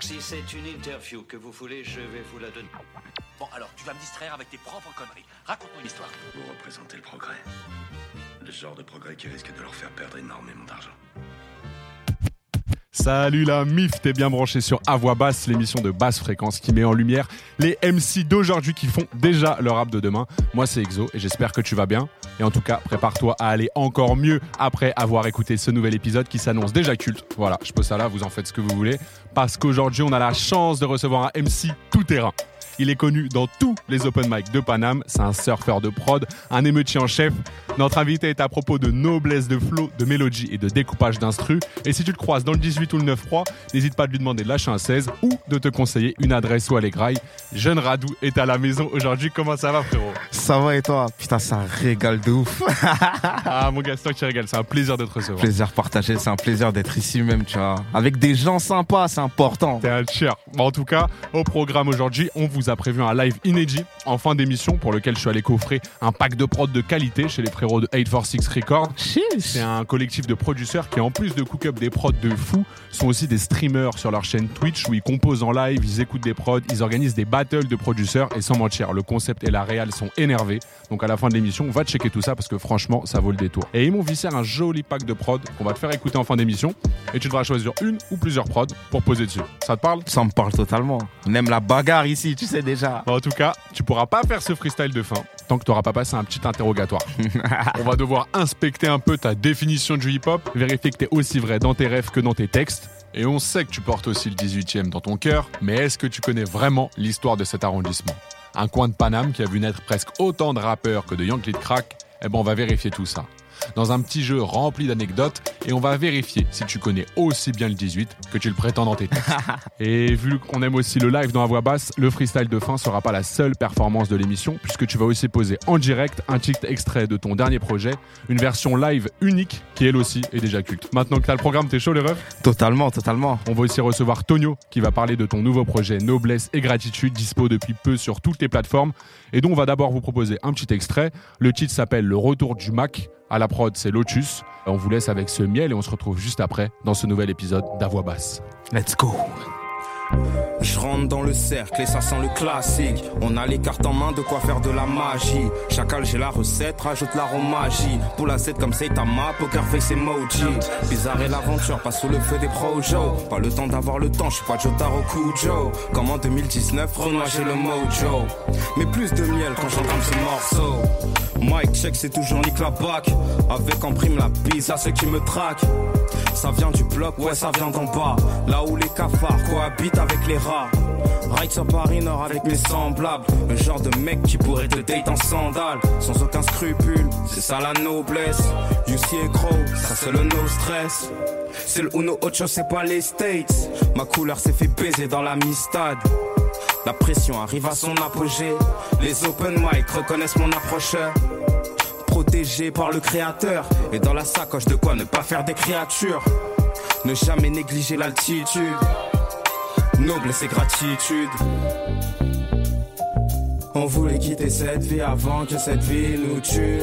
Si c'est une interview que vous voulez, je vais vous la donner. Bon, alors, tu vas me distraire avec tes propres conneries. Raconte-moi une histoire. Vous représentez le progrès. Le genre de progrès qui risque de leur faire perdre énormément d'argent. Salut la MIF, t'es bien branché sur À Voix Basse, l'émission de basse fréquence qui met en lumière les MC d'aujourd'hui qui font déjà leur rap de demain. Moi c'est Exo et j'espère que tu vas bien. Et en tout cas, prépare-toi à aller encore mieux après avoir écouté ce nouvel épisode qui s'annonce déjà culte. Voilà, je pose ça là, vous en faites ce que vous voulez. Parce qu'aujourd'hui on a la chance de recevoir un MC tout terrain. Il est connu dans tous les open mic de Paname. C'est un surfeur de prod, un émeutier en chef. Notre invité est à propos de noblesse de flow, de mélodie et de découpage d'instru. Et si tu le croises dans le 18 ou le 9 3 n'hésite pas à lui demander de lâcher un 16 ou de te conseiller une adresse ou à l'égraille. Jeune Radou est à la maison aujourd'hui. Comment ça va, frérot? Ça va et toi? Putain, c'est un régal de ouf. Ah, mon gars, c'est toi qui régale. C'est un plaisir de te recevoir. plaisir partagé, c'est un plaisir d'être ici même, tu vois. Avec des gens sympas, c'est important. T'es un en tout cas, au programme aujourd'hui, on vous a prévu un live inédit en fin d'émission pour lequel je suis allé coffrer un pack de prod de qualité chez les frérots de 846 Records. C'est un collectif de producteurs qui, en plus de cook up des prods de fou, sont aussi des streamers sur leur chaîne Twitch où ils composent en live, ils écoutent des prods, ils organisent des battles de producteurs et sans mentir, le concept et la réal sont énervés. Donc à la fin de l'émission, va checker tout ça parce que franchement, ça vaut le détour. Et ils m'ont vissé un joli pack de prod qu'on va te faire écouter en fin d'émission et tu devras choisir une ou plusieurs prods pour poser dessus. Ça te parle? Ça me parle totalement. On aime la bagarre ici, tu sais déjà. Bon, en tout cas, tu pourras pas faire ce freestyle de fin tant que tu n'auras pas passé un petit interrogatoire. On va devoir inspecter un peu ta définition du hip-hop, vérifier que tu es aussi vrai dans tes rêves que dans tes textes. Et on sait que tu portes aussi le 18e dans ton cœur, mais est-ce que tu connais vraiment l'histoire de cet arrondissement? Un coin de Paname qui a vu naître presque autant de rappeurs que de Yankee de Crack? Eh ben on va vérifier tout ça dans un petit jeu rempli d'anecdotes et on va vérifier si tu connais aussi bien le 18 que tu le prétends dans tes textes. et vu qu'on aime aussi le live dans la voix basse, le freestyle de fin sera pas la seule performance de l'émission puisque tu vas aussi poser en direct un titre extrait de ton dernier projet, une version live unique qui elle aussi est déjà culte. Maintenant que t'as le programme, t'es chaud les refs? Totalement, totalement. On va aussi recevoir Tonio qui va parler de ton nouveau projet Noblesse et Gratitude dispo depuis peu sur toutes les plateformes et dont on va d'abord vous proposer un petit extrait. Le titre s'appelle Le Retour du Mac. À la prod, c'est Lotus. On vous laisse avec ce miel et on se retrouve juste après dans ce nouvel épisode d'Avoix Basse. Let's go. Je rentre dans le cercle et ça sent le classique. On a les cartes en main, de quoi faire de la magie. Chacal, j'ai la recette, rajoute l'aromagie. Pour la Z comme Saitama, poker face emoji. Bizarre et l'aventure, pas sous le feu des projos. Pas le temps d'avoir le temps, je suis pas Jotaro Kujo. Comme en 2019, Renoir, j'ai le mojo. Mais plus de miel quand j'entends ce morceau. Mike check, c'est toujours nique la bac. Avec en prime la bise à ceux qui me traquent. Ça vient du bloc, ouais, ça vient d'en bas. Là où les cafards cohabitent avec les rats. Ride sur Paris Nord avec mes semblables. Le genre de mec qui pourrait te date en sandales. Sans aucun scrupule, c'est ça la noblesse. UC est gros, ça c'est le no stress. C'est le Uno Ocho, c'est pas les States. Ma couleur s'est fait baiser dans la mi-stade. La pression arrive à son apogée. Les open mic reconnaissent mon approcheur. Protégé par le créateur. Et dans la sacoche de quoi ne pas faire des créatures? Ne jamais négliger l'altitude. Noblesse et gratitude. On voulait quitter cette vie avant que cette vie nous tue.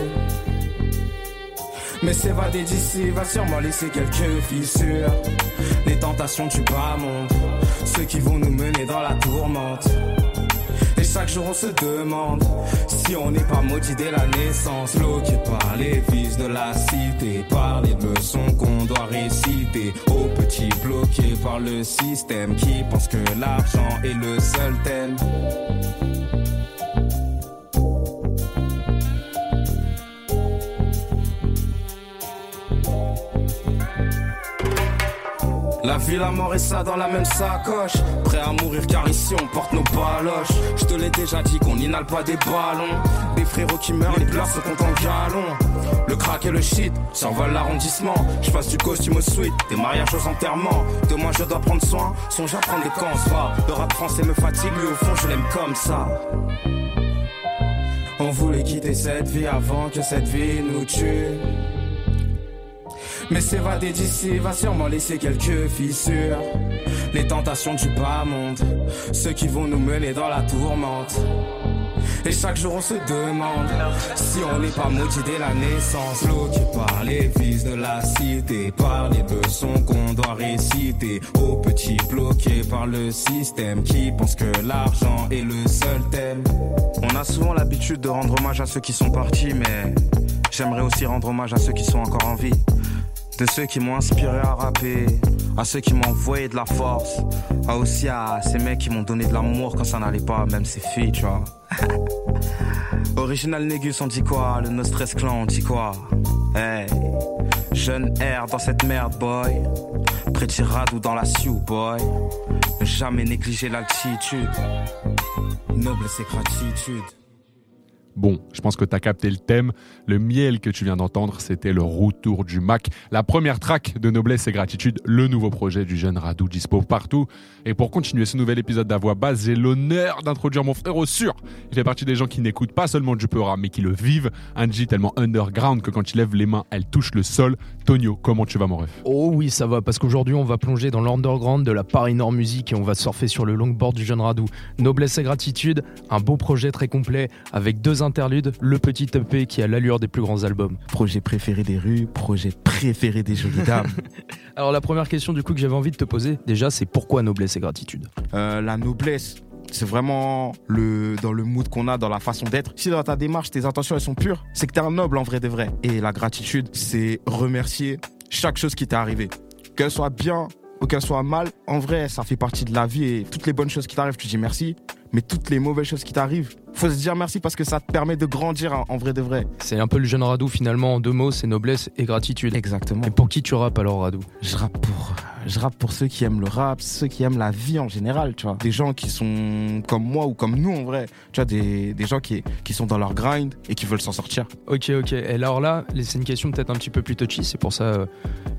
Mais s'évader d'ici va sûrement laisser quelques fissures. Les tentations du bas monde, ceux qui vont nous mener dans la tourmente. Chaque jour on se demande si on n'est pas maudit dès la naissance. Bloqué par les vices de la cité, par les leçons qu'on doit réciter. Aux petits bloqués par le système qui pense que l'argent est le seul thème. La vie, la mort et ça dans la même sacoche. Prêt à mourir car ici on porte nos baloches. Je te l'ai déjà dit qu'on n'inhale pas des ballons. Des frérots qui meurent, les pleurs se comptent en galons. Le crack et le shit survolent l'arrondissement. Je passe du costume au suite, des mariages aux enterrements. De moi je dois prendre soin, songe à prendre des camps. Va, le rap français me fatigue, lui au fond je l'aime comme ça. On voulait quitter cette vie avant que cette vie nous tue. Mais s'évader d'ici va sûrement laisser quelques fissures. Les tentations du bas monde, ceux qui vont nous mener dans la tourmente. Et chaque jour on se demande si on n'est pas maudit dès la naissance. Bloqué par les vices de la cité, par les leçons qu'on doit réciter. Aux petits bloqués par le système qui pense que l'argent est le seul thème. On a souvent l'habitude de rendre hommage à ceux qui sont partis, mais j'aimerais aussi rendre hommage à ceux qui sont encore en vie. De ceux qui m'ont inspiré à rapper, à ceux qui m'ont envoyé de la force, à aussi à ces mecs qui m'ont donné de l'amour quand ça n'allait pas, même ces filles, tu vois. Original Négus, on dit quoi? Le No Stress Clan, on dit quoi? Hey, jeune air dans cette merde, boy. Pretty radou dans la Sioux, boy. Ne jamais négliger l'altitude. Noblesse et gratitude. Bon, je pense que t'as capté le thème. Le miel que tu viens d'entendre, c'était le retour du Mac. La première track de Noblesse et Gratitude, le nouveau projet du jeune Radou dispo partout. Et pour continuer ce nouvel épisode d'Avoix Basse, j'ai l'honneur d'introduire mon frère au sûr. Il fait partie des gens qui n'écoutent pas seulement du Peura, mais qui le vivent. Un G tellement underground que quand il lève les mains, elle touche le sol. Tonio, comment tu vas mon ref? Oh oui, ça va, parce qu'aujourd'hui, on va plonger dans l'underground de la Paris Nord Musique et on va surfer sur le longboard du jeune Radou. Noblesse et gratitude, un beau projet très complet avec deux interludes, le petit EP qui a l'allure des plus grands albums. Projet préféré des rues, projet préféré des jolies dames. Alors la première question du coup que j'avais envie de te poser, déjà, c'est pourquoi Noblesse et gratitude? Euh, la noblesse, c'est vraiment le, dans le mood qu'on a, dans la façon d'être. Si dans ta démarche, tes intentions, elles sont pures, c'est que t'es un noble en vrai de vrai. Et la gratitude, c'est remercier chaque chose qui t'est arrivée. Qu'elle soit bien ou qu'elle soit mal, en vrai, ça fait partie de la vie et toutes les bonnes choses qui t'arrivent, tu dis merci. Mais toutes les mauvaises choses qui t'arrivent, faut se dire merci parce que ça te permet de grandir en, en vrai de vrai. C'est un peu le jeune Radou finalement en deux mots, c'est noblesse et gratitude. Exactement. Et pour qui tu rappes alors Radou? Je rappe pour, je rappe pour ceux qui aiment le rap, ceux qui aiment la vie en général, tu vois. Des gens qui sont comme moi ou comme nous en vrai. Tu vois, des, des gens qui, qui sont dans leur grind et qui veulent s'en sortir. Ok, ok. Et alors là, c'est une question peut-être un petit peu plus touchy, c'est pour ça euh,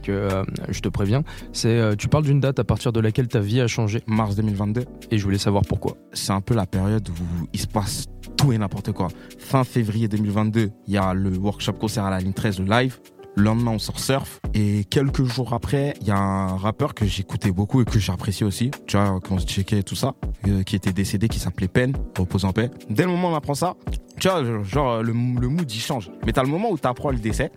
que euh, je te préviens. C'est, euh, tu parles d'une date à partir de laquelle ta vie a changé Mars 2022, et je voulais savoir pourquoi. c'est un peu la période où il se passe tout et n'importe quoi. Fin février 2022, il y a le workshop concert à la ligne 13, le live. Le lendemain, on sort surf. Et quelques jours après, il y a un rappeur que j'écoutais beaucoup et que j'appréciais aussi. Tu vois, quand on se checkait tout ça, euh, qui était décédé, qui s'appelait Pen, repose en paix. Dès le moment où on apprend ça, tu vois, genre, le, le mood, il change. Mais t'as le moment où t'apprends le décès.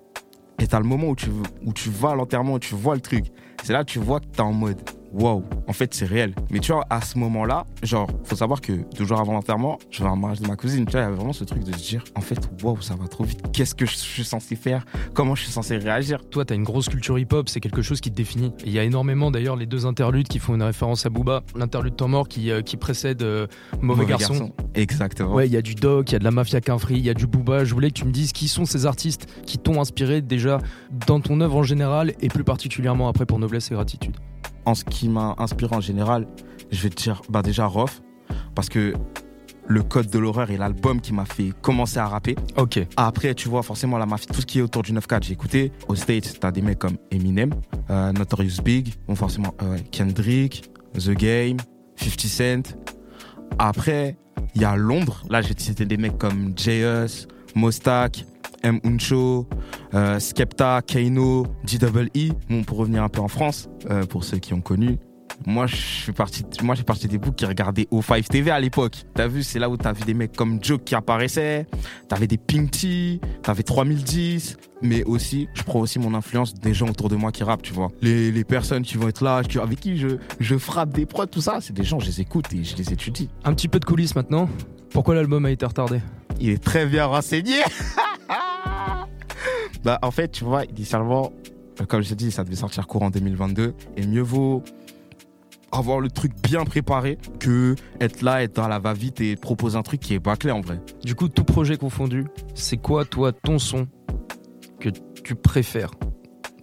Et t'as le moment où tu, où tu vas à l'enterrement, où tu vois le truc. C'est là que tu vois que t'es en mode, waouh, en fait, c'est réel. Mais tu vois, à ce moment-là, genre, faut savoir que deux jours avant l'enterrement, je vais à un mariage de ma cousine. Tu vois, il y avait vraiment ce truc de se dire, en fait, waouh, ça va trop vite. Qu'est-ce que je suis censé faire? Comment je suis censé réagir? Toi, t'as une grosse culture hip-hop, c'est quelque chose qui te définit. Il y a énormément d'ailleurs les deux interludes qui font une référence à Booba. L'interlude Temps Mort qui, euh, qui précède euh, Mauvais, garçon. Exactement. Ouais, il y a du Doc, il y a de la Mafia Quinfri, il y a du Booba. Je voulais que tu me dises qui sont ces artistes qui t'ont inspiré déjà dans ton œuvre en général et plus particulièrement après pour Noblesse et Gratitude. En ce qui m'a inspiré en général, je vais te dire, bah déjà Rof, parce que le code de l'horreur est l'album qui m'a fait commencer à rapper. Ok. Après, tu vois, forcément, la mafia, tout ce qui est autour du 9-4, j'ai écouté. Aux States, t'as des mecs comme Eminem, euh, Notorious Big, bon, forcément, euh, Kendrick, The Game, 50 Cent. Après, il y a Londres. Là, j'ai cité des mecs comme J.S., Mostak, M. Uncho, euh, Skepta, Kano, D.E.E. Bon, pour revenir un peu en France, euh, pour ceux qui ont connu. Moi, je suis parti, moi, j'ai parti des boucs qui regardaient O5 TV à l'époque. T'as vu, c'est là où t'as vu des mecs comme Joke qui apparaissaient. T'avais des Pink T, t'avais 3010. Mais aussi, je prends aussi mon influence des gens autour de moi qui rappent, tu vois. Les, les personnes qui vont être là, avec qui je, je frappe des prods, tout ça, c'est des gens, je les écoute et je les étudie. Un petit peu de coulisses maintenant. Pourquoi l'album a été retardé? Il est très bien renseigné. bah, en fait, tu vois, initialement, euh, comme je t'ai dit, ça devait sortir courant 2022. Et mieux vaut avoir le truc bien préparé que être là, être dans la va-vite et proposer un truc qui est bâclé en vrai. Du coup, tout projet confondu, c'est quoi, toi, ton son que tu préfères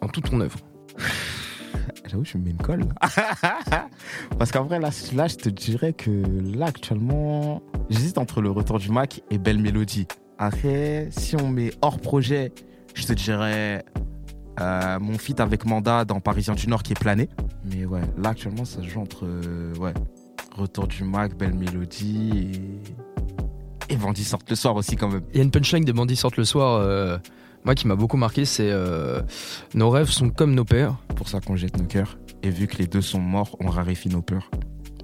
dans toute ton œuvre? J'avoue, je me mets une colle. Parce qu'en vrai, là, là, je te dirais que là, actuellement, j'hésite entre le retour du Mac et Belle Mélodie. Après, si on met hors projet, je te dirais euh, mon feat avec Manda dans Parisien du Nord qui est plané. Mais ouais, là, actuellement, ça se joue entre euh, ouais, retour du Mac, Belle Mélodie et. Et Bandit sortent le soir aussi, quand même. Il y a une punchline des bandits sortent le soir, euh, moi qui m'a beaucoup marqué, c'est Nos rêves sont comme nos pères. Pour ça qu'on jette nos cœurs. Et vu que les deux sont morts, on raréfie nos peurs.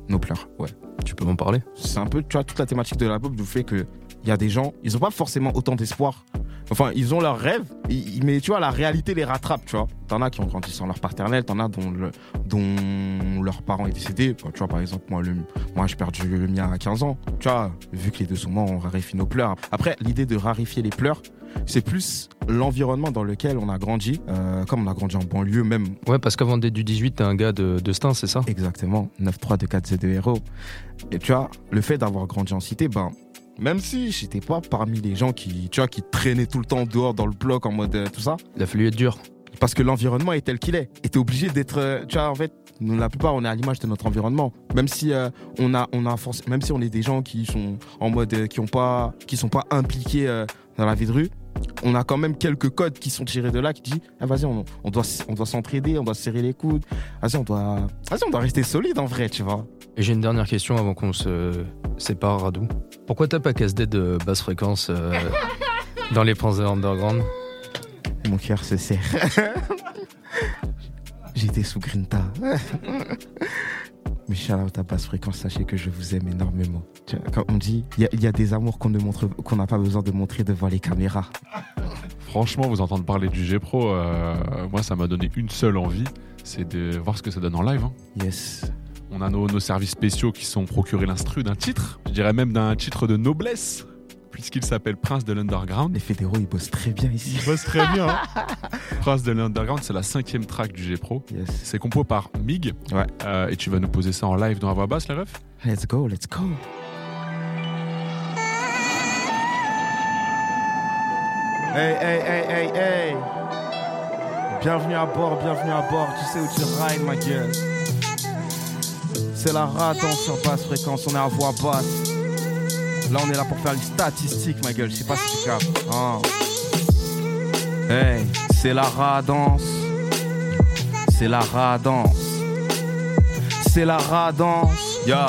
Nos pleurs, ouais. Tu peux m'en parler? C'est un peu, tu vois, toute la thématique de la pop du fait que il y a des gens, ils ont pas forcément autant d'espoir. Enfin, ils ont leurs rêves, mais tu vois, la réalité les rattrape, tu vois. T'en as qui ont grandi sans leur paternel, t'en as dont, le, dont leur parent est décédé. Tu vois, par exemple, moi, le, moi j'ai perdu le mien à 15 ans. Tu vois, vu que les deux sont morts, on raréfie nos pleurs. Après, l'idée de raréfier les pleurs, c'est plus l'environnement dans lequel on a grandi. Euh, comme on a grandi en banlieue, même Ouais, parce qu'avant d'être du 18, t'es un gars de, de Stein, c'est ça? Exactement, 9-3 de 4 z 2 héros. Et tu vois, le fait d'avoir grandi en cité, ben, même si j'étais pas parmi les gens qui, tu vois, qui traînaient tout le temps dehors dans le bloc en mode euh, tout ça, Il a fallu être dur. parce que l'environnement est tel qu'il est. Et t'es obligé d'être, euh, tu vois, en fait, nous, la plupart, on est à l'image de notre environnement. Même si euh, on a, on a force, même si on est des gens qui sont en mode, euh, qui ont pas, qui sont pas impliqués euh, dans la vie de rue. On a quand même quelques codes qui sont tirés de là qui disent ah, vas-y on, on doit s- on doit s'entraider on doit se serrer les coudes vas-y on doit vas-y on doit rester solide en vrai tu vois Et j'ai une dernière question avant qu'on se sépare, Radou. Pourquoi t'as pas casse de basse fréquence euh, dans les pensées underground Mon cœur se serre. J'étais sous Grinta. Mais out à basse fréquence, sachez que je vous aime énormément. Comme on dit, il y a- il y, a des amours qu'on ne montre, qu'on n'a pas besoin de montrer devant les caméras. Franchement, vous entendre parler du G-Pro, euh, moi, ça m'a donné une seule envie, c'est de voir ce que ça donne en live. hein. Yes. On a nos, nos services spéciaux qui sont procurés l'instru d'un titre, je dirais même d'un titre de noblesse, puisqu'il s'appelle Prince de l'Underground. Les fédéraux, ils bossent très bien ici. Il bosse très bien. hein. Prince de l'Underground, c'est la cinquième track du G-Pro. Yes. C'est compo par Mig. Ouais. Euh, et tu vas nous poser ça en live dans la voix basse, la ref? Let's go, let's go. Hey, hey, hey, hey, hey. Bienvenue à bord, bienvenue à bord. Tu sais où tu rides, ma gueule. C'est la radon sur basse fréquence, on est à voix basse. Là, on est là pour faire les statistiques, ma gueule. Je sais pas si tu captes. hein. Hey, c'est la radance. C'est la radance. C'est la radance. Ya.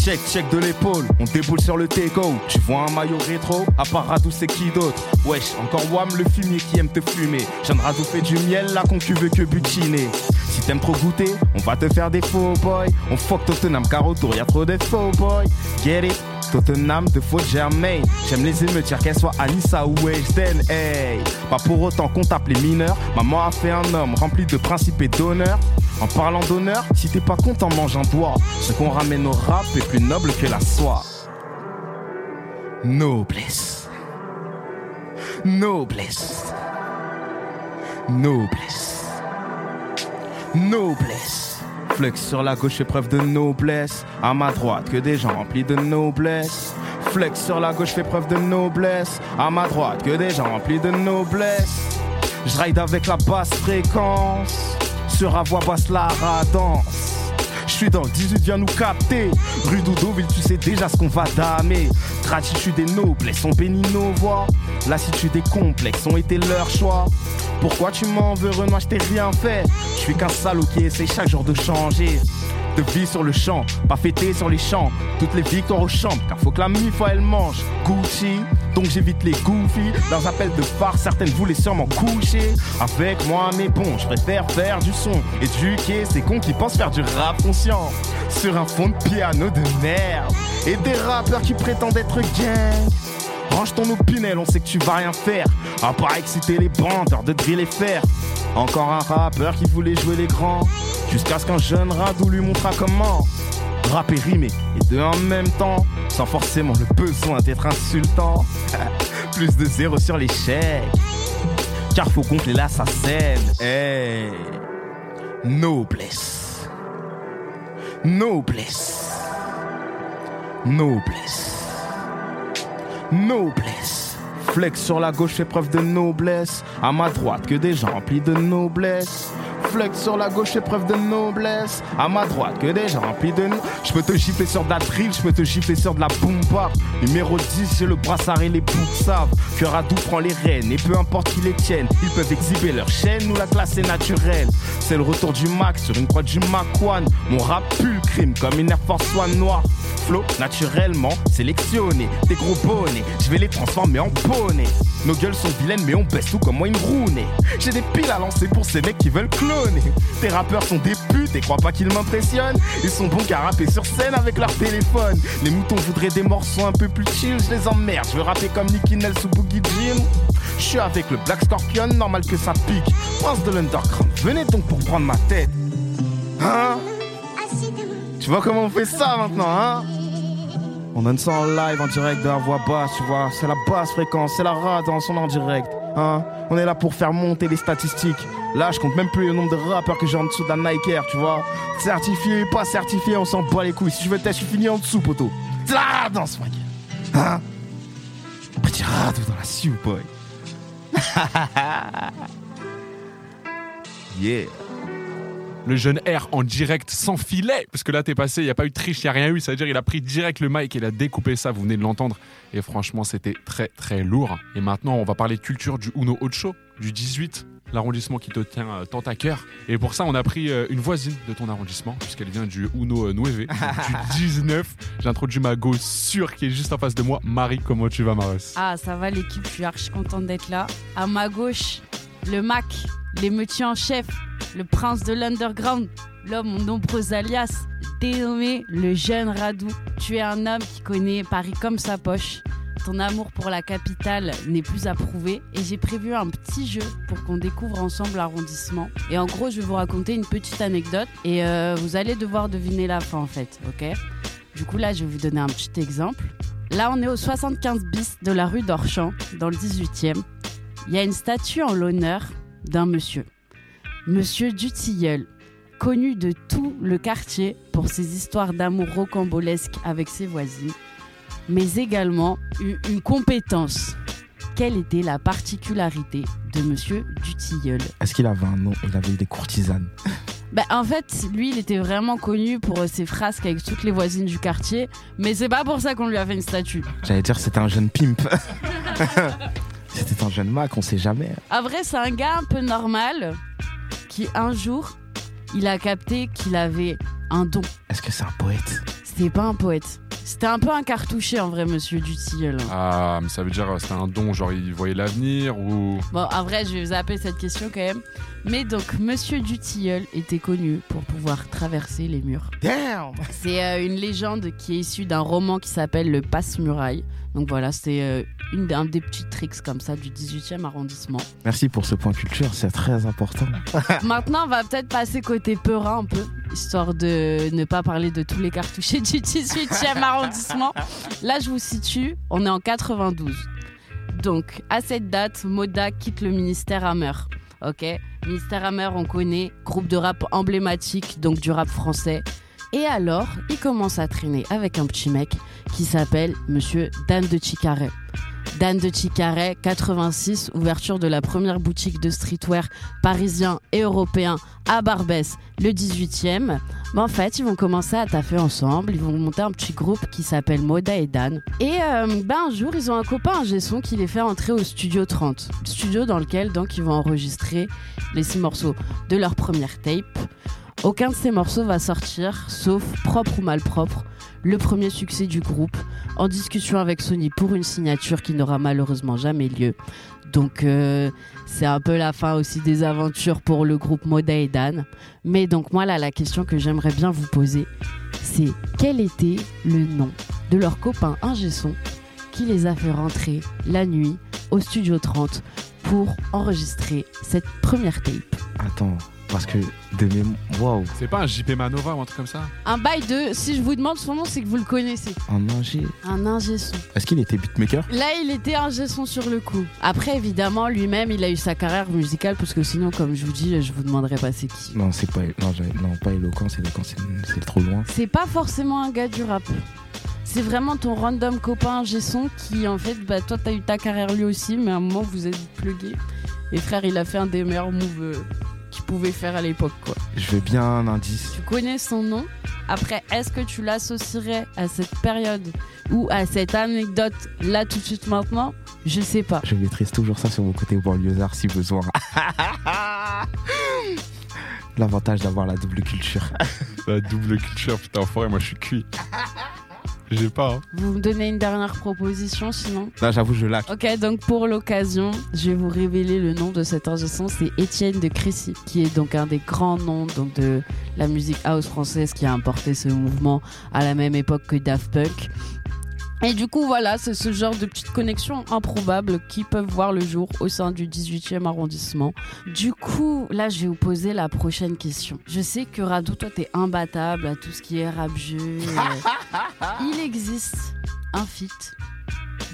Check, check de l'épaule, on déboule sur le take-out. Tu vois un maillot rétro, à part Radou, c'est qui d'autre? Wesh, encore Wam le fumier qui aime te fumer. Jeanne Radou fait du miel, la con tu veux que butiner. Si t'aimes trop goûter, on va te faire des faux boys. On fuck Tottenham car autour y a trop de faux boys. Get it? Tottenham de faute Germain. J'aime les émeutières qu'elles soient à Nissa ou West End. Hey, pas pour autant qu'on tape les mineurs. Maman a fait un homme rempli de principes et d'honneur. En parlant d'honneur, si t'es pas content, mange un doigt. Ce qu'on ramène au rap est plus noble que la soie. Noblesse. Noblesse. Noblesse. Noblesse. Flex sur la gauche fait preuve de noblesse. À ma droite, que des gens remplis de noblesse. Flex sur la gauche fait preuve de noblesse. À ma droite, que des gens remplis de noblesse. Je ride avec la basse fréquence. Sur à voix basse la radance. Je suis dans le 18, viens nous capter. Rue Doudoville, tu sais déjà ce qu'on va damer. Gratitude et noblesse, on bénit nos voix. Lassitude et complexe ont été leur choix. Pourquoi tu m'en veux, Renoir, je t'ai rien fait. Je suis qu'un salaud qui essaie chaque jour de changer. De vie sur le champ, pas fêter sur les champs. Toutes les victoires au champ, car faut que la mif elle mange. Gucci, donc j'évite les goofy. Leurs appels de phare, certaines voulaient sûrement coucher. Avec moi, mais bon, je préfère faire du son. Éduquer ces cons qui pensent faire du rap conscient. Sur un fond de piano de merde. Et des rappeurs qui prétendent être gang. Range ton opinel, on sait que tu vas rien faire. À part exciter les bandeurs de drill et faire. Encore un rappeur qui voulait jouer les grands. Jusqu'à ce qu'un jeune radou lui montra comment. Rapper, rimer et deux en même temps. Sans forcément le besoin d'être insultant. Plus de zéro sur l'échec. Car faut gonfler l'assassin. Hey. Noblesse. Noblesse. Noblesse. Noblesse. Flex sur la gauche fait preuve de noblesse. À ma droite, que des gens remplis de noblesse. Flex sur la gauche fait preuve de noblesse. À ma droite, que des gens remplis de no... Je peux te gifler sur de la drill, je peux te gifler sur de la boom bap. Numéro 10, j'ai le brassard et les boucs savent que Radou prend les rênes. Et peu importe qui les tienne, ils peuvent exhiber leur chaîne ou la classe est naturelle. C'est le retour du Mac sur une croix du Mac One. Mon rap pue le crime comme une Air Force One noire. Flow naturellement sélectionné. Des gros bonnets, je vais les transformer en poney. Nos gueules sont vilaines, mais on baisse tout comme moi une rounée. J'ai des piles à lancer pour ces mecs qui veulent cloner. Tes rappeurs sont des putes et crois pas qu'ils m'impressionnent. Ils sont bons qu'à rapper sur scène avec leur téléphone. Les moutons voudraient des morceaux un peu plus chill, je les emmerde. Je veux rapper comme Nicky Nels ou Boogie Jim. Je suis avec le Black Scorpion, normal que ça pique. Prince de l'underground, venez donc pour prendre ma tête. Hein? Tu vois comment on fait ça maintenant, hein? On donne ça en live, en direct de la voix basse, tu vois. C'est la basse fréquence, c'est la rade en son en direct. Hein On est là pour faire monter les statistiques. Là, je compte même plus le nombre de rappeurs que j'ai en dessous d'un Nike Air, tu vois. Certifié, pas certifié, on s'en bat les couilles. Si je veux test, je suis fini en dessous, poteau. C'est la danse, mec. Hein Petit radeau dans la soupe, boy. yeah. Le jeune R en direct sans filet, parce que là t'es passé, il n'y a pas eu de triche, il n'y a rien eu, ça veut dire il a pris direct le mic et il a découpé ça, vous venez de l'entendre, et franchement c'était très très lourd. Et maintenant on va parler culture du Uno Ocho, du 18, l'arrondissement qui te tient euh, tant à cœur. Et pour ça on a pris euh, une voisine de ton arrondissement, puisqu'elle vient du Uno euh, Nueve, du 19. J'ai introduit ma go sûre qui est juste en face de moi. Marie, comment tu vas Maros? Ah, ça va l'équipe, je suis archi contente d'être là. À ma gauche, le Mac, l'émeutier en chef, le prince de l'underground, l'homme aux nombreux alias, dénommé le jeune Radou. Tu es un homme qui connaît Paris comme sa poche. Ton amour pour la capitale n'est plus à prouver et j'ai prévu un petit jeu pour qu'on découvre ensemble l'arrondissement. Et en gros, je vais vous raconter une petite anecdote et euh, vous allez devoir deviner la fin en fait, ok? Du coup, là, je vais vous donner un petit exemple. Là, on est au 75 bis de la rue d'Orchamps, dans le 18e. Il y a une statue en l'honneur d'un monsieur. Monsieur Dutilleul, connu de tout le quartier pour ses histoires d'amour rocambolesques avec ses voisines, mais également une, une compétence. Quelle était la particularité de Monsieur Dutilleul Est-ce qu'il avait un nom? Il avait des courtisanes. bah, En fait, lui, il était vraiment connu pour euh, ses frasques avec toutes les voisines du quartier, mais c'est pas pour ça qu'on lui a fait une statue. J'allais dire c'était un jeune pimp. c'était un jeune Mac, on sait jamais. À vrai, c'est un gars un peu normal qui, un jour, il a capté qu'il avait un don. Est-ce que c'est un poète? C'était pas un poète. C'était un peu un cartouché en vrai, monsieur Dutilleul. Ah, mais ça veut dire euh, c'était un don, genre il voyait l'avenir ou. Bon, en vrai, je vais zapper cette question quand même. Mais donc, monsieur Dutilleul était connu pour pouvoir traverser les murs. Damn C'est euh, une légende qui est issue d'un roman qui s'appelle Le Passe-Muraille. Donc voilà, c'est euh, une, un des petits tricks comme ça du 18e arrondissement. Merci pour ce point culture, c'est très important. Maintenant, on va peut-être passer côté peurin un peu, histoire de ne pas parler de tous les cartouchés du 18e arrondissement. Là, je vous situe, on est en 92. Donc, à cette date, Moda quitte le ministère Hammer. Ok? Ministère Hammer, on connaît, groupe de rap emblématique, donc du rap français. Et alors, il commence à traîner avec un petit mec qui s'appelle Monsieur Dan de Chicaret. Dan de Chicaret, 86, ouverture de la première boutique de streetwear parisien et européen à Barbès, le 18e. Mais en fait, ils vont commencer à taffer ensemble, ils vont monter un petit groupe qui s'appelle Moda et Dan. Et euh, ben, un jour, ils ont un copain, un son qui les fait entrer au studio 30, studio dans lequel donc ils vont enregistrer les six morceaux de leur première tape. Aucun de ces morceaux va sortir, sauf propre ou malpropre, le premier succès du groupe, en discussion avec Sony pour une signature qui n'aura malheureusement jamais lieu. Donc euh, c'est un peu la fin aussi des aventures pour le groupe Moda et Dan. Mais donc moi là, la question que j'aimerais bien vous poser, c'est quel était le nom de leur copain ingé son qui les a fait rentrer la nuit au studio 30 pour enregistrer cette première tape? Attends, parce que de mémoire. Waouh, C'est pas un JP Manova ou un truc comme ça Un bail de, si je vous demande son nom, c'est que vous le connaissez. un ingé. Un ingé son. Est-ce qu'il était beatmaker? Là, il était ingé son sur le coup. Après, évidemment, lui-même, il a eu sa carrière musicale parce que sinon, comme je vous dis, je vous demanderai pas c'est qui. Non, c'est pas. Non, pas éloquent, c'est éloquent, c'est c'est trop loin. C'est pas forcément un gars du rap. C'est vraiment ton random copain ingé son qui, en fait, bah, toi, t'as eu ta carrière lui aussi, mais à un moment, vous êtes plugués. Et frère, il a fait un des meilleurs moves euh, qu'il pouvait faire à l'époque, quoi. Je veux bien un indice. Tu connais son nom? Après, est-ce que tu l'associerais à cette période ou à cette anecdote là tout de suite maintenant? Je sais pas. Je maîtrise toujours ça sur mon côté banlieusard si besoin. L'avantage d'avoir la double culture. La double culture, putain, enfoiré, moi je suis cuit. J'ai pas. hein. Vous me donnez une dernière proposition sinon Là, j'avoue, je lac. Ok, donc pour l'occasion, je vais vous révéler le nom de cet ingé son, c'est Étienne de Crécy, qui est donc un des grands noms donc de la musique house française qui a importé ce mouvement à la même époque que Daft Punk. Et du coup, voilà, c'est ce genre de petites connexions improbables qui peuvent voir le jour au sein du 18e arrondissement. Du coup, là, je vais vous poser la prochaine question. Je sais que Radou, toi, t'es imbattable à tout ce qui est rap-jeu. euh, Il existe un feat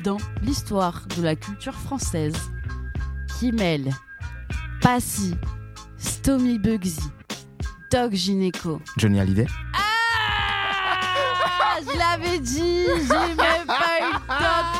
dans l'histoire de la culture française qui mêle Passy, Stomy Bugsy, Doc Gineco. Johnny Hallyday. Ah, je l'avais dit, j'ai même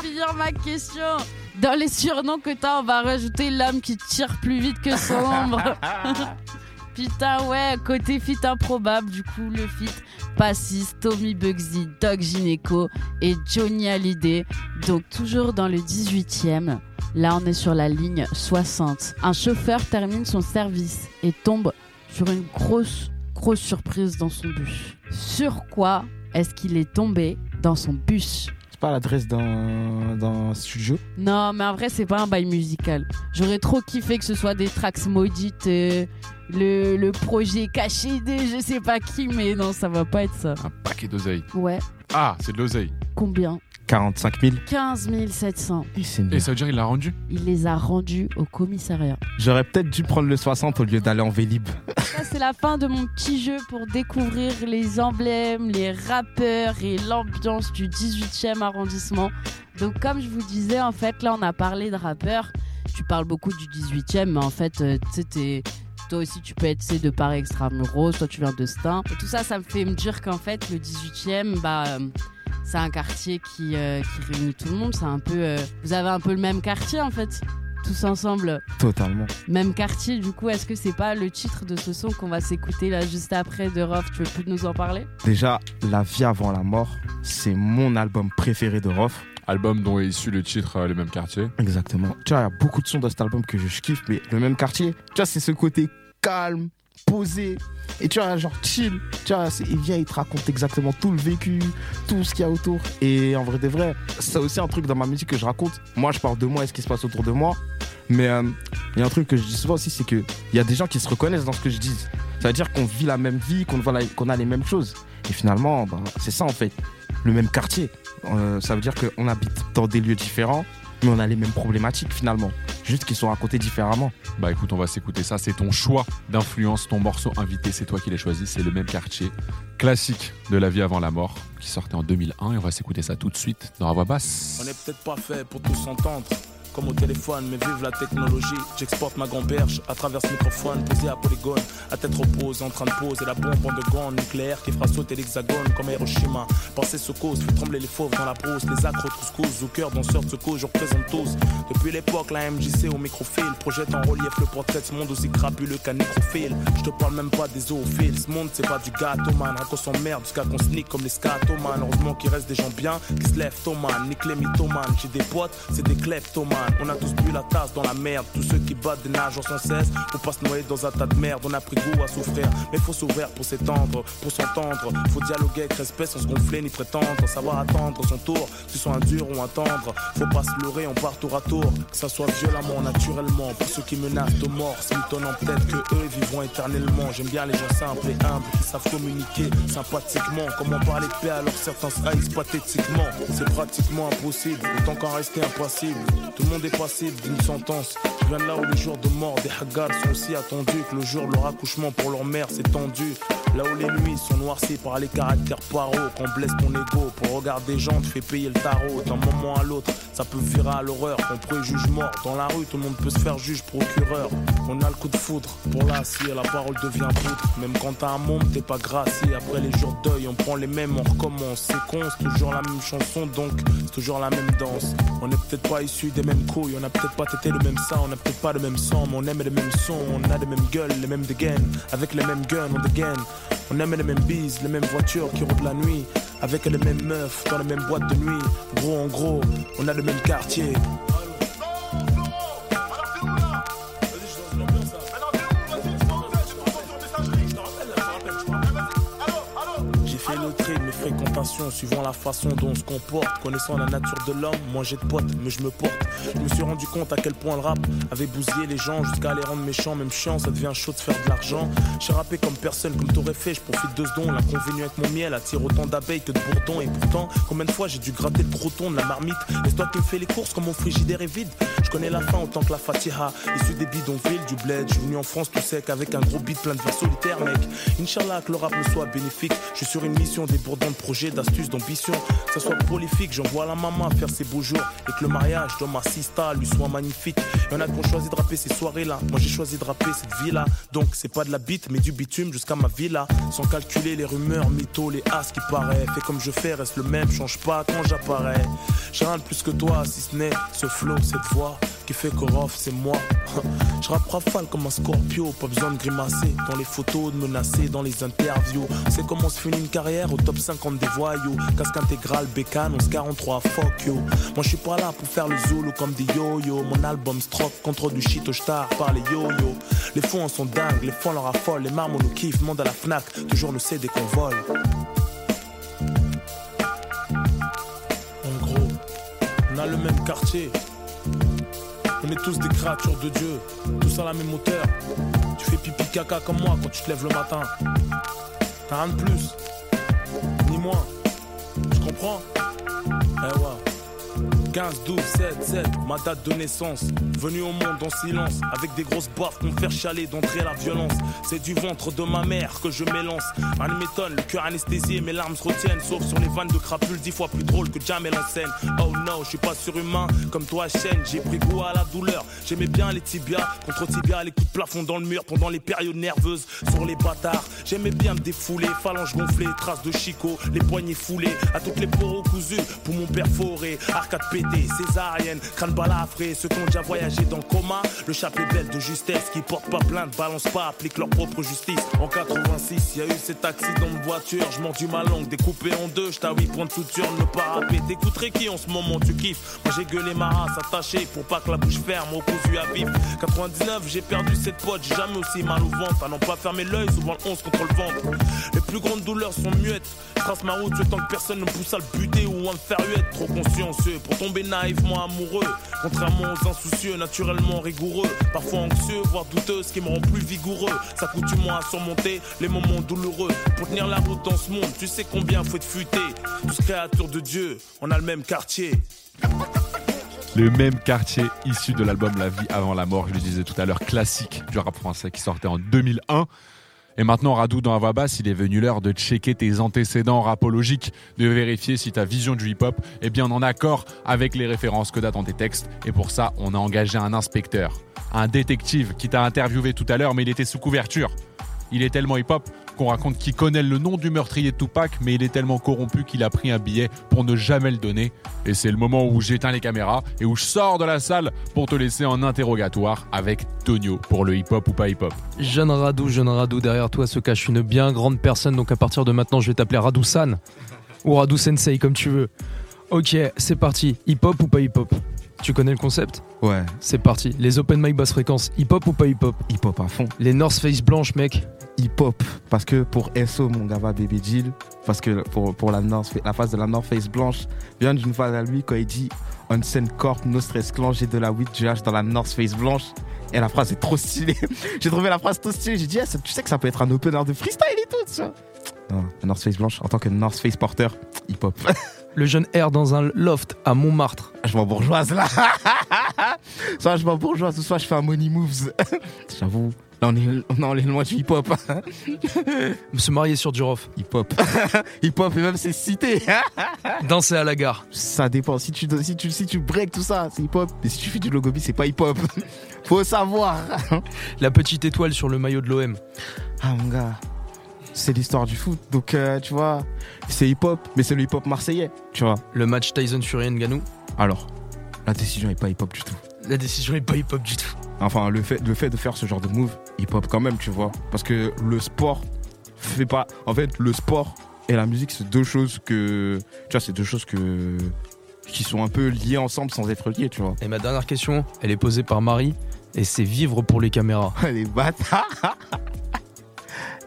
finir ma question. Dans les surnoms que t'as, on va rajouter l'homme qui tire plus vite que son ombre. Putain, ouais, côté fit improbable, du coup, le fit Passy, Tommy Bugsy, Doc Gineco et Johnny Hallyday. Donc, toujours dans le 18e. Là, on est sur la ligne 60. Un chauffeur termine son service et tombe sur une grosse, grosse surprise dans son bus. Sur quoi est-ce qu'il est tombé dans son bus? Pas l'adresse d'un d'un studio. Non, mais en vrai, c'est pas un bail musical. J'aurais trop kiffé que ce soit des tracks maudites, euh, le, le projet caché de je sais pas qui, mais non, ça va pas être ça. Un paquet d'oseille. Ouais, Ah, c'est de l'oseille. Combien 45 000. 15 700. Et c'est Et ça veut dire il l'a rendu Il les a rendus au commissariat. J'aurais peut-être dû prendre le 60 au lieu d'aller en Vélib. Ça, c'est la fin de mon petit jeu pour découvrir les emblèmes, les rappeurs et l'ambiance du 18e arrondissement. Donc, comme je vous disais, en fait, là, on a parlé de rappeurs. Tu parles beaucoup du 18e, mais en fait, euh, tu sais, Toi aussi, tu peux être de Paris Extramuros, toi, tu viens de Stein. Et tout ça, ça me fait me dire qu'en fait, le 18e, bah. C'est un quartier qui, euh, qui réunit tout le monde. C'est un peu. euh, vous avez un peu le même quartier en fait, tous ensemble Totalement. même quartier, du coup, est-ce que c'est pas le titre de ce son qu'on va s'écouter là juste après de Rof Tu veux plus nous en parler? Déjà, La vie avant la mort, c'est mon album préféré de Rof. Album dont est issu le titre euh, Le même quartier. Exactement. Tu vois, il y a beaucoup de sons dans cet album que je kiffe, mais le même quartier, tu vois, c'est ce côté calme, posé. Et tu vois, genre chill. Tu vois, il vient, il te raconte exactement tout le vécu, tout ce qu'il y a autour. Et en vrai de vrai, c'est aussi un truc dans ma musique que je raconte. Moi, je parle de moi et ce qui se passe autour de moi. Mais euh, il y a un truc que je dis souvent aussi, c'est qu'il y a des gens qui se reconnaissent dans ce que je dis. Ça veut dire qu'on vit la même vie, qu'on qu'on a les mêmes choses. Et finalement, bah, c'est ça en fait. Le même quartier. Euh, ça veut dire qu'on habite dans des lieux différents, mais on a les mêmes problématiques finalement. Juste qu'ils sont racontés différemment. Bah écoute, on va s'écouter ça. C'est ton choix d'influence, ton morceau invité. C'est toi qui l'as choisi. C'est le même quartier. Classique de la vie avant la mort qui sortait en 2001. Et on va s'écouter ça tout de suite dans la voix basse. On n'est peut-être pas fait pour tous s'entendre. Comme au téléphone, mais vive la technologie. J'exporte ma gamberge à travers ce microphone posé à polygone. À tête repose, en train de poser la bombe en de grande nucléaire qui fera sauter l'hexagone comme Hiroshima. Penser ce cause, fait trembler les fauves dans la brousse. Les accros couscous, au cœur danseurs de secours, je représente tous. Depuis l'époque, la MJC au microfil projette en relief le portrait ce monde aussi crapuleux qu'un nécrophile. Je te parle même pas des zoophiles. Ce monde, c'est pas du gâteau, man. Raconte son merde jusqu'à qu'on sneak comme les scatoman. Heureusement qu'il reste des gens bien qui se lèvent, Thoman. Nique les mythomanes. J'ai des potes, c'est des kleptomanes. On a tous bu la tasse dans la merde. Tous ceux qui battent des nageurs sans cesse pour pas se noyer dans un tas de merde. On a pris goût à souffrir, mais faut s'ouvrir pour s'étendre, pour s'entendre. Faut dialoguer avec respect sans se gonfler ni prétendre. Savoir attendre son tour, que ce soit un dur ou un tendre. Faut pas se leurrer, on part tour à tour. Que ça soit violemment, naturellement. Pour ceux qui menacent de mort, s'étonnant peut-être que eux vivront éternellement. J'aime bien les gens simples et humbles qui savent communiquer sympathiquement. Comment parler paix alors certains se haïssent pathétiquement. C'est pratiquement impossible, autant qu'en rester impassible. Tout monde est d'une sentence. Je viens là où les jours de mort des haggars sont aussi attendus que le jour de leur accouchement pour leur mère s'est tendu. Là où les nuits sont noircies par les caractères paro, qu'on blesse ton ego pour regarder des gens te fait payer le tarot. D'un moment à l'autre, ça peut virer à l'horreur. On préjuge mort. Dans la rue, tout le monde peut se faire juge procureur. On a le coup de foudre pour l'acier, la parole devient poudre. Même quand t'as un monde, t'es pas gracié. Après les jours deuil, on prend les mêmes, on recommence. C'est con, c'est toujours la même chanson, donc c'est toujours la même danse. On n'est peut-être pas issus des mêmes couilles, on a peut-être pas tété le même sang, on a peut-être pas le même sang, mais on aime les mêmes sons, on a les mêmes gueules, les mêmes dégaines. Avec les mêmes guns, on dégaine. On aime les mêmes bises, les mêmes voitures qui roulent la nuit. Avec les mêmes meufs dans les mêmes boîtes de nuit. Gros en gros, on a le même quartier. Suivant la façon dont on se comporte. Connaissant la nature de l'homme, moi j'ai de potes, mais je me porte. Je me suis rendu compte à quel point le rap avait bousillé les gens jusqu'à les rendre méchants, même chiant, ça devient chaud de faire de l'argent. J'ai rappé comme personne, comme t'aurais fait, je profite de ce don. L'inconvénient avec mon miel attire autant d'abeilles que de bourdons. Et pourtant, combien de fois j'ai dû gratter le croton de la marmite? Laisse-toi qui me fais les courses quand mon frigidaire est vide? Je connais la fin autant que la fatiha. Issu des bidonvilles, du bled, je suis venu en France tout sec avec un gros beat plein de vers solitaires, mec. Inch'Allah que le rap me soit bénéfique. Je suis sur une mission débordant de projets, d'ambition. Ça soit prolifique, j'envoie la maman faire ses beaux jours. Et que le mariage de ma sista lui soit magnifique. Y'en a qui ont choisi de rapper ces soirées-là. Moi j'ai choisi de rapper cette vie-là. Donc c'est pas de la bite, mais du bitume jusqu'à ma villa. Sans calculer les rumeurs, mythos, les as qui paraît. Fais comme je fais, reste le même, change pas quand j'apparais. J'ai rien plus que toi, si ce n'est ce flow, cette voix qui fait que c'est moi. Je rappe rafale comme un scorpio, pas besoin de grimacer. Dans les photos, de menacer, dans les interviews. C'est comment se finit une carrière au top 50 des voyous. Casque intégral, bécane, 1143, fuck you. Moi je suis pas là pour faire le zulu comme des yo-yo. Mon album stroke contre du shit au star par les yo-yo. Les fonds sont dingues, les fonds leur affolent, les marmots nous kiffent, monde à la Fnac, toujours le CD qu'on vole. En gros, on a le même quartier. On est tous des créatures de Dieu, tous à la même hauteur. Tu fais pipi caca comme moi quand tu te lèves le matin. T'as rien de plus, ni moins. Tu comprends? Eh. 15, 12, 7, 7, ma date de naissance. Venu au monde en silence, avec des grosses baffes pour me faire chialer, d'entrer la violence. C'est du ventre de ma mère que je m'élance. Ne m'étonne, le cœur anesthésié, mes larmes se retiennent. Sauf sur les vannes de crapules, dix fois plus drôles que Jamel en scène. Oh no, je suis pas surhumain, comme toi, chaîne. J'ai pris goût à la douleur. J'aimais bien les tibias, contre tibias, les coups de plafond dans le mur pendant les périodes nerveuses. Sur les bâtards, j'aimais bien me défouler. Phalanges gonflées, traces de chicot, les poignets foulés. À toutes les poros cousus, pour mon perforé. Arcade césarienne, crâne balafré. Ceux qui ont déjà voyagé dans le coma. Le chapelet belle de justesse qui porte pas plainte, balance pas, applique leur propre justice. En 86, y a eu cet accident de voiture. Je du ma langue, découpé en deux. J't'as 8 points de suture, ne pas rapper. T'écouterais qui en ce moment tu kiffes? Moi j'ai gueulé ma race attachée pour pas que la bouche ferme au cousu à vif. 99, j'ai perdu cette pote, j'ai jamais aussi mal au ventre. À n'en pas fermer l'œil, souvent le 11 contre le ventre. Les plus grandes douleurs sont muettes. Trace ma route, tant que personne ne pousse à le buter ou à me faire huette. Trop consciencieux pour tomber naïvement amoureux. Contrairement aux insoucieux, naturellement rigoureux. Parfois anxieux, voire douteux, ce qui me rend plus vigoureux. S'accoutumant à surmonter les moments douloureux. Pour tenir la route dans ce monde, tu sais combien faut être futé. Tous créatures de Dieu, on a le même quartier. Le même quartier issu de l'album La vie avant la mort, je le disais tout à l'heure, classique du rap français qui sortait en 2001. Et maintenant, Radou, dans la voix basse, il est venu l'heure de checker tes antécédents rapologiques, de vérifier si ta vision du hip-hop est bien en accord avec les références que datent dans tes textes. Et pour ça, on a engagé un inspecteur, un détective qui t'a interviewé tout à l'heure, mais il était sous couverture. Il est tellement hip-hop qu'on raconte qu'il connaît le nom du meurtrier de Tupac, mais il est tellement corrompu qu'il a pris un billet pour ne jamais le donner. Et c'est le moment où j'éteins les caméras et où je sors de la salle pour te laisser en interrogatoire avec Tonio pour le hip-hop ou pas hip-hop. Jeune Radou, jeune Radou, derrière toi se cache une bien grande personne, donc à partir de maintenant, je vais t'appeler Radou-san. Ou Radou Sensei, comme tu veux. Ok, c'est parti. Hip-hop ou pas hip-hop? Tu connais le concept Ouais, C'est parti. Les open mic basse fréquence, hip-hop ou pas hip-hop hip-hop à fond. Les North Face blanches, mec. Hip-hop. Parce que pour SO, mon gars, va Baby Jill, parce que pour, pour la, North, la phase de la North Face blanche, vient d'une phase à lui quand il dit On scène corp, no stress clan, j'ai de la weed, du hache dans la North Face blanche. Et la phrase est trop stylée. j'ai trouvé la phrase trop stylée. J'ai dit, ah, ça- tu sais que ça peut être un opener de freestyle et tout, tu vois. Non, la North Face blanche, en tant que North Face porteur, hip-hop. Le jeune R dans un loft à Montmartre. je m'en bourgeoise là. soit je m'en bourgeoise, soit je fais un money moves. J'avoue, là on est, on est loin du hip-hop. Se marier sur du hip-hop. hip-hop et même c'est cité. Danser à la gare. Ça dépend. Si tu, si tu, si tu break tout ça, c'est hip-hop. Mais si tu fais du logobi, c'est pas hip-hop. Faut savoir. La petite étoile sur le maillot de l'OM. Ah mon gars, c'est l'histoire du foot. Donc euh, tu vois, c'est hip-hop, mais c'est le hip-hop marseillais. Tu vois. Le match Tyson Fury Nganou. Alors, la décision est pas hip-hop du tout. La décision est pas hip-hop du tout. Enfin, le fait, le fait de faire ce genre de move, hip-hop quand même, tu vois. Parce que le sport fait pas. En fait, le sport et la musique, c'est deux choses que. Tu vois, c'est deux choses que. qui sont un peu liées ensemble sans être liées, tu vois. Et ma dernière question, elle est posée par Marie. Et c'est vivre pour les caméras. Les bâtards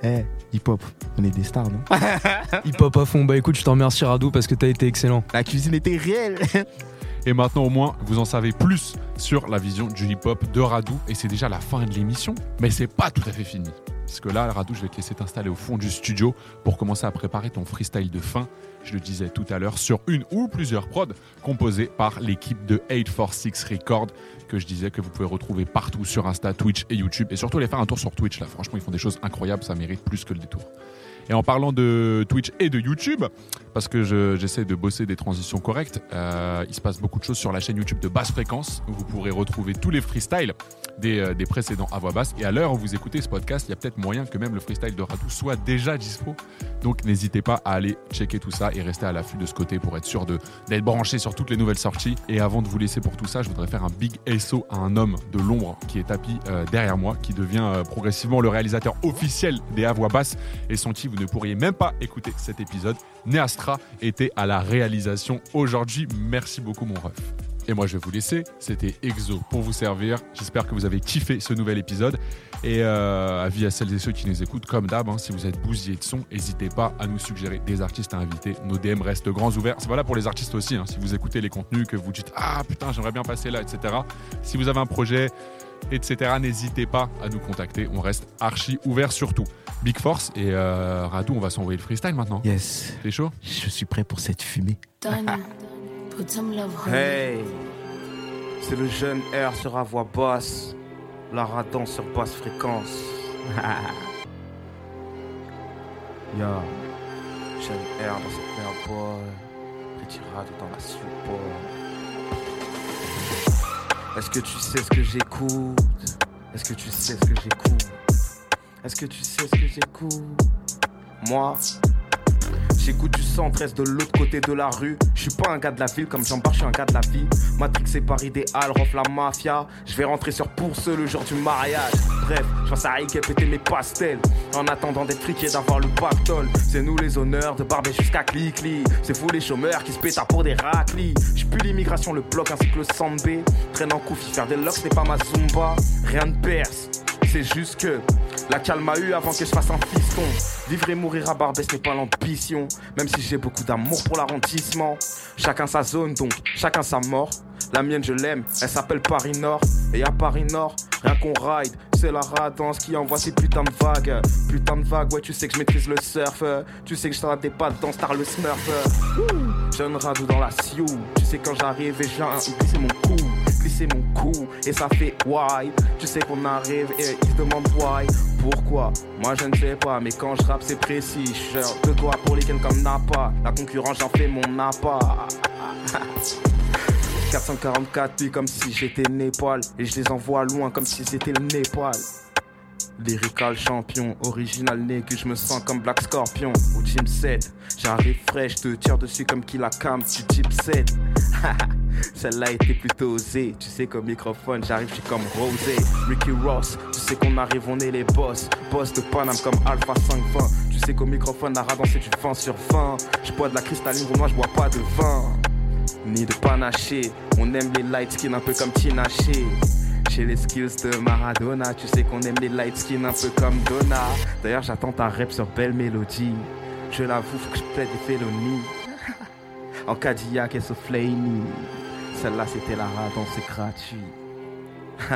Eh, hip-hop. On est des stars, non Hip hop à fond. Bah écoute, je te remercie Radou parce que t'as été excellent. La cuisine était réelle. Et maintenant, au moins, vous en savez plus sur la vision du hip-hop de Radou. Et c'est déjà la fin de l'émission. Mais c'est pas tout à fait fini. Parce que là, Radou, je vais te laisser t'installer au fond du studio pour commencer à préparer ton freestyle de fin. Je le disais tout à l'heure, sur une ou plusieurs prods composées par l'équipe de 846 Records que je disais que vous pouvez retrouver partout sur Insta, Twitch et YouTube. Et surtout, les faire un tour sur Twitch. Là, franchement, ils font des choses incroyables. Ça mérite plus que le détour. Et en parlant de Twitch et de YouTube, parce que je- j'essaie de bosser des transitions correctes, euh, il se passe beaucoup de choses sur la chaîne YouTube de Basse Fréquence, où vous pourrez retrouver tous les freestyles des, euh, des précédents à voix basse. Et à l'heure où vous écoutez ce podcast, il y a peut-être moyen que même le freestyle de Radou soit déjà dispo. Donc n'hésitez pas à aller checker tout ça et rester à l'affût de ce côté pour être sûr d'être branché sur toutes les nouvelles sorties. Et avant de vous laisser pour tout ça, je voudrais faire un big SO à un homme de l'ombre qui est tapis euh, derrière moi, qui devient progressivement le réalisateur officiel des à voix basse et sans qui vous ne pourriez même pas écouter cet épisode. Neastra était à la réalisation aujourd'hui. Merci beaucoup mon ref. Et moi je vais vous laisser, c'était Exo pour vous servir. J'espère que vous avez kiffé ce nouvel épisode. Et euh, avis à celles et ceux qui nous écoutent, comme d'hab, hein, si vous êtes bousillés de son, n'hésitez pas à nous suggérer des artistes à inviter. Nos DM restent grands ouverts. C'est valable pour les artistes aussi. hein. si vous écoutez les contenus, que vous dites Ah putain, j'aimerais bien passer là, etc. Si vous avez un projet, etc., n'hésitez pas à nous contacter. On reste archi ouvert surtout. Big Force et euh, Radou, on va s'envoyer le freestyle maintenant. Yes. T'es chaud? Je suis prêt pour cette fumée. Hey, c'est le jeune R sur à voix basse, la radon sur basse fréquence. Yo, jeune R dans cette merde boy, petit dans la soupe boy. Est-ce que tu sais ce que j'écoute? Est-ce que tu sais ce que j'écoute? Est-ce que tu sais ce que j'écoute? Moi, J'écoute du 113 de l'autre côté de la rue. Je suis pas un gars de la ville comme jean je suis un gars de la vie. Matrixé par idéal, rof la mafia. Je vais rentrer sur pour ce le jour du mariage. Bref, je pense à Ike péter mes pastels. En attendant d'être friqué d'avoir le pactole. C'est nous les honneurs, de Barbet jusqu'à Clicli. C'est vous les chômeurs qui se pétent pour des raclis. Je pue l'immigration, le bloc ainsi que le sambé. Traîne en coufi, faire des locks, c'est pas ma zumba. Rien ne perce. C'est juste que la calme a eu avant que je fasse un Vivre et mourir à Barbès n'est pas l'ambition. Même si j'ai beaucoup d'amour pour l'arrondissement. Chacun sa zone donc, chacun sa mort. La mienne je l'aime, elle s'appelle Paris Nord. Et à Paris Nord, rien qu'on ride, c'est la radance qui envoie ces putains de vagues. Putain de vagues, ouais, tu sais que je maîtrise le surf. Tu sais que je t'en des pattes dans Star le Smurf. Jeune radou dans la sioux. Tu sais quand j'arrive et je viens glisser mon cou glisser mon cou et ça fait why Tu sais qu'on arrive et ils demandent why Pourquoi? Moi je ne sais pas mais quand je rappe c'est précis. Je de toi pour les comme Napa La concurrence j'en fais mon Napa 444 nuits comme si j'étais Népal. Et je les envoie loin comme si c'était le Népal. Lyrical champion, original que je me sens comme Black Scorpion. Au Gym 7. J'arrive fraîche, te tire dessus comme qui la cam type 7. Celle-là était plutôt osée. Tu sais qu'au microphone, j'arrive, je suis comme Rosé. Ricky Ross, tu sais qu'on arrive, on est les boss. Boss de Paname comme Alpha 520. Tu sais qu'au microphone, la radon c'est du 20 sur 20. Je bois de la cristalline, moi je bois pas de vin. Ni de panaché. On aime les light skin un peu comme Tinaché. J'ai les skills de Maradona, tu sais qu'on aime les light skin un peu comme Donna. D'ailleurs, j'attends ta rep sur Belle Mélodie. Je l'avoue, faut que je plaide des félonies. En Cadillac et Flaney. Celle-là, c'était la radon, c'est gratuit.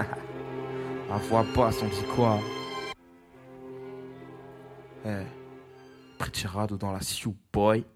À voix basse, on dit quoi? Eh, Pretty Rado dans la Sioux Boy.